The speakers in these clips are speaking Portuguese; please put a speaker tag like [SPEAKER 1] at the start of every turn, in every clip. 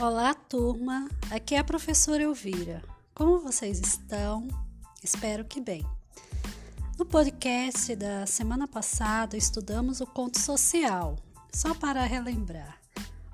[SPEAKER 1] Olá, turma. Aqui é a professora Elvira. Como vocês estão? Espero que bem. No podcast da semana passada, estudamos o conto social. Só para relembrar,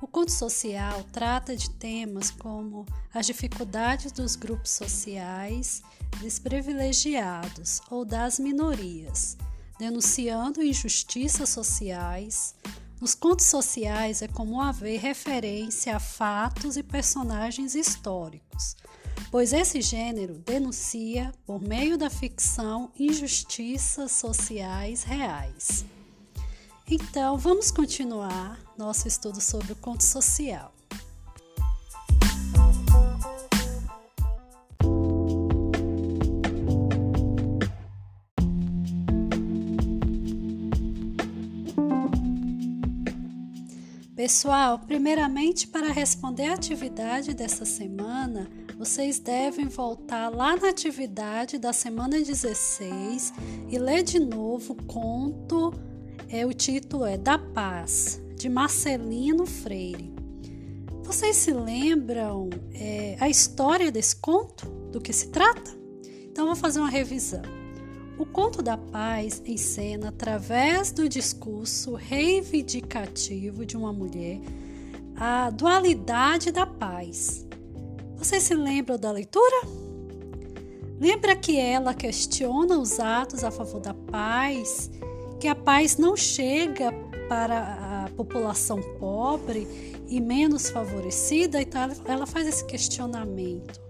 [SPEAKER 1] o conto social trata de temas como as dificuldades dos grupos sociais desprivilegiados ou das minorias, denunciando injustiças sociais, nos contos sociais é comum haver referência a fatos e personagens históricos, pois esse gênero denuncia, por meio da ficção, injustiças sociais reais. Então, vamos continuar nosso estudo sobre o conto social. Pessoal, primeiramente para responder a atividade dessa semana, vocês devem voltar lá na atividade da semana 16 e ler de novo o conto, é, o título é Da Paz, de Marcelino Freire. Vocês se lembram é, a história desse conto? Do que se trata? Então vou fazer uma revisão. O conto da paz encena, através do discurso reivindicativo de uma mulher, a dualidade da paz. Vocês se lembram da leitura? Lembra que ela questiona os atos a favor da paz, que a paz não chega para a população pobre e menos favorecida, então ela faz esse questionamento.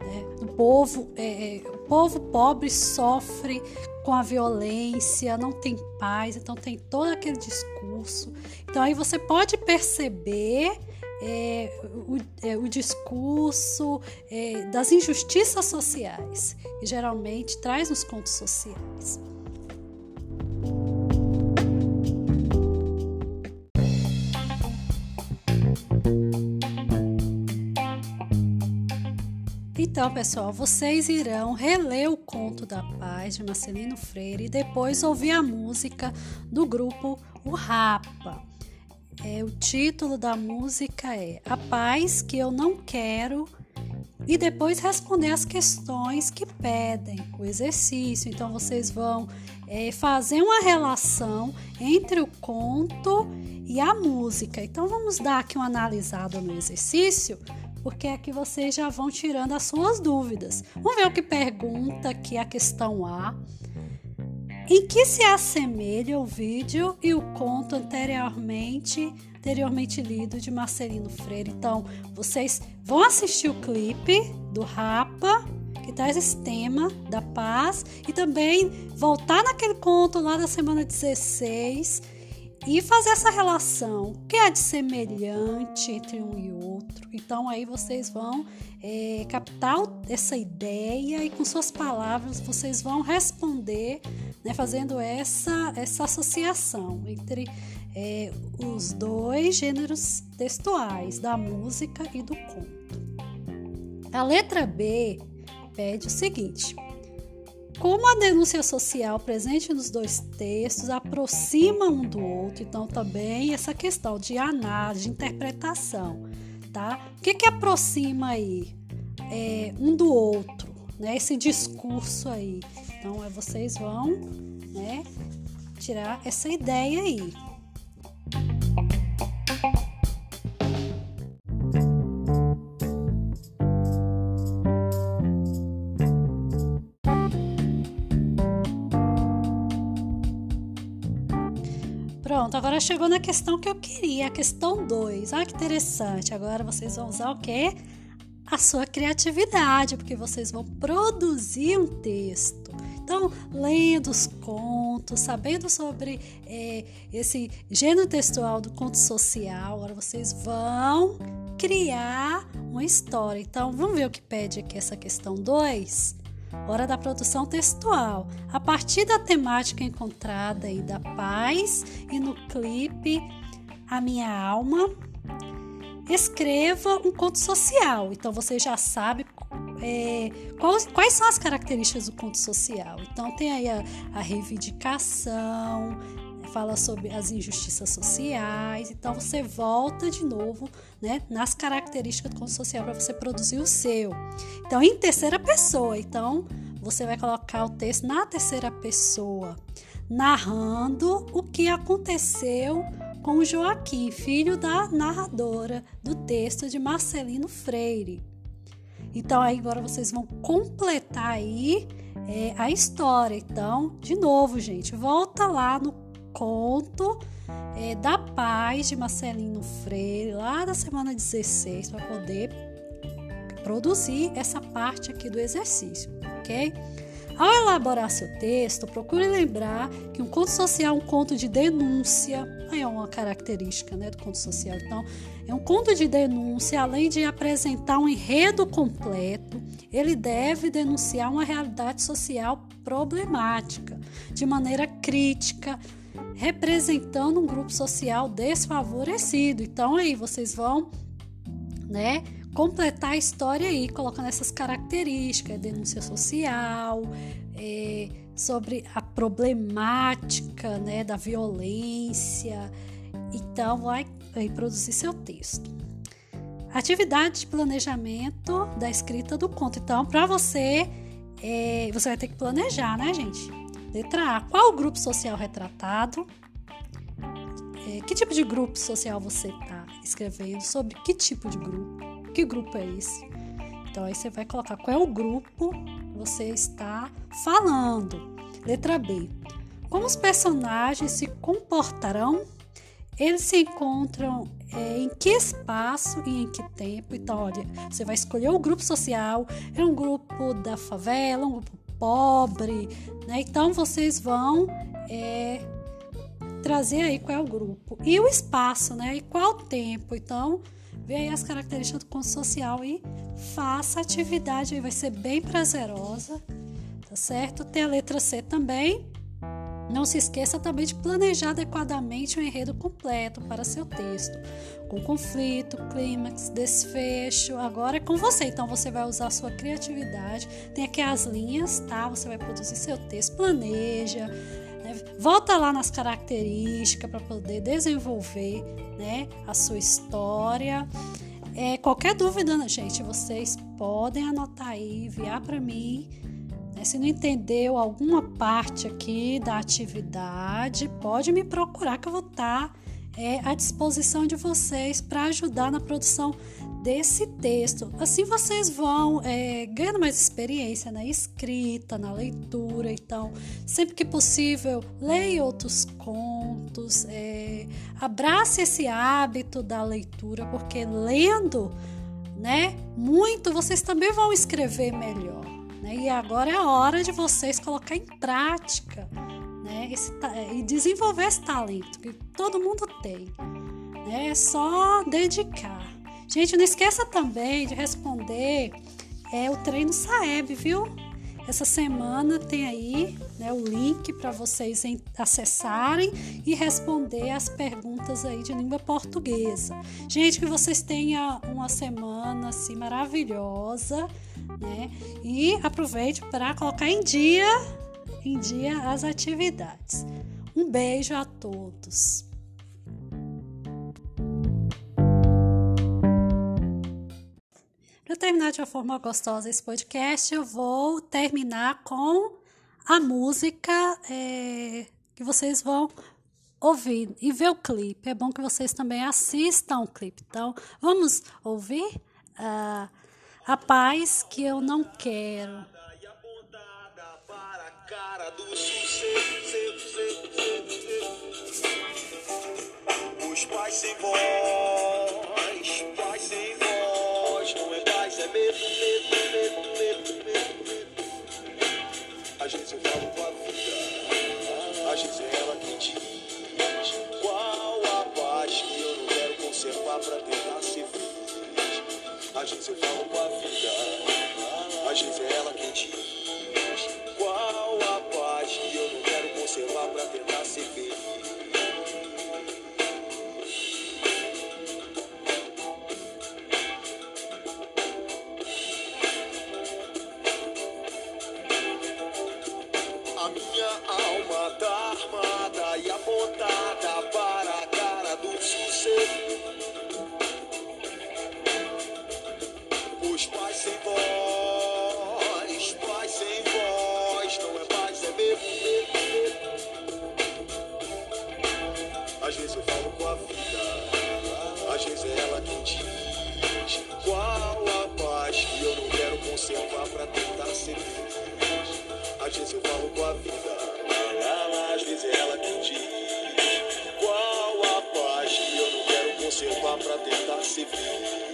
[SPEAKER 1] Né? O, povo, é, é, povo pobre sofre com a violência, não tem paz, então tem todo aquele discurso. Então aí você pode perceber é, o, é, o, discurso é, das injustiças sociais, que geralmente traz nos contos sociais. Então, pessoal, vocês irão reler o Conto da Paz de Marcelino Freire e depois ouvir a música do grupo O Rapa. É, o título da música é A Paz que Eu Não Quero e depois responder as questões que pedem, o exercício. Então, vocês vão é, fazer uma relação entre o conto e a música. Então, vamos dar aqui uma analisada no exercício porque é vocês já vão tirando as suas dúvidas. Vamos ver o que pergunta aqui a questão A. Em que se assemelha o vídeo e o conto anteriormente, anteriormente lido de Marcelino Freire? Então, vocês vão assistir o clipe do Rapa, que traz esse tema da paz, e também voltar naquele conto lá da semana 16 e fazer essa relação, o que é de semelhante entre um e outro. Então aí vocês vão é, captar essa ideia e com suas palavras vocês vão responder, né, fazendo essa, essa associação entre é, os dois gêneros textuais, da música e do conto. A letra B pede o seguinte: como a denúncia social presente nos dois textos aproxima um do outro, então também essa questão de análise, de interpretação, tá? O que que aproxima aí é, um do outro, né? Esse discurso aí. Então, é, vocês vão, né, tirar essa ideia aí. Pronto, agora chegou na questão que eu queria, a questão 2. Olha que interessante. Agora vocês vão usar o quê? A sua criatividade, porque vocês vão produzir um texto. Então, lendo os contos, sabendo sobre é, esse gênero textual do conto social, agora vocês vão criar uma história. Então, vamos ver o que pede aqui essa questão 2? Hora da produção textual, a partir da temática encontrada aí da paz e no clipe A Minha Alma, escreva um conto social. Então você já sabe é, quais, quais, são as características do conto social. Então tem aí a, a reivindicação, fala sobre as injustiças sociais. Então você volta de novo, né, nas características do conto social para você produzir o seu. Então em terceira pessoa. Então você vai colocar o texto na terceira pessoa, narrando o que aconteceu com Joaquim, filho da narradora do texto de Marcelino Freire. Então aí agora vocês vão completar aí é, a história. Então, de novo, gente, volta lá no conto é, da paz de Marcelino Freire, lá da semana 16, para poder produzir essa parte aqui do exercício, ok? Ao elaborar seu texto, procure lembrar que um conto social é um conto de denúncia, é uma característica né, do conto social. Então, é um conto de denúncia, além de apresentar um enredo completo, ele deve denunciar uma realidade social problemática, de maneira crítica, representando um grupo social desfavorecido. Então, aí vocês vão, né? completar a história aí, colocando essas características, denúncia social, é, sobre a problemática né, da violência. Então, vai, vai produzir seu texto. Atividade de planejamento da escrita do conto. Então, para você, é, você vai ter que planejar, né, gente? Letra A. Qual o grupo social retratado? É, que tipo de grupo social você está escrevendo? Sobre que tipo de grupo? Que grupo é esse? Então aí você vai colocar qual é o grupo que você está falando. Letra B. Como os personagens se comportarão? Eles se encontram é, em que espaço e em que tempo? Então, olha, você vai escolher o grupo social, é um grupo da favela, um grupo pobre, né? Então vocês vão é, trazer aí qual é o grupo. E o espaço, né? E qual o tempo? Então, Vê aí as características do conto social e faça a atividade aí, vai ser bem prazerosa, tá certo? Tem a letra C também. Não se esqueça também de planejar adequadamente o enredo completo para seu texto, com conflito, clímax, desfecho. Agora é com você, então você vai usar sua criatividade. Tem aqui as linhas, tá? Você vai produzir seu texto, planeja, Volta lá nas características para poder desenvolver né, a sua história. É, qualquer dúvida, gente, vocês podem anotar aí, enviar para mim. Né? Se não entendeu alguma parte aqui da atividade, pode me procurar que eu vou estar tá, é, à disposição de vocês para ajudar na produção desse texto. Assim vocês vão é, ganhando mais experiência na escrita, na leitura. Então, sempre que possível, leia outros contos, é, abrace esse hábito da leitura, porque lendo, né, muito vocês também vão escrever melhor. Né? E agora é a hora de vocês colocar em prática. Né, esse, e desenvolver esse talento que todo mundo tem. Né? É só dedicar. Gente, não esqueça também de responder é, o treino Saeb, viu? Essa semana tem aí né, o link para vocês acessarem e responder as perguntas aí de língua portuguesa. Gente, que vocês tenham uma semana assim maravilhosa, né? E aproveite para colocar em dia, em dia as atividades. Um beijo a todos. Terminar de uma forma gostosa esse podcast, eu vou terminar com a música é, que vocês vão ouvir e ver o clipe. É bom que vocês também assistam o clipe. Então, vamos ouvir uh, A Paz que Eu Não Quero. Os pais sem voz, Às vezes eu falo com a vida, às vezes é ela que diz qual a paz que eu não quero conservar pra tentar ser feliz.
[SPEAKER 2] Às vezes eu falo com a vida, às vezes é ela que diz qual a paz que eu não quero conservar pra tentar ser feliz.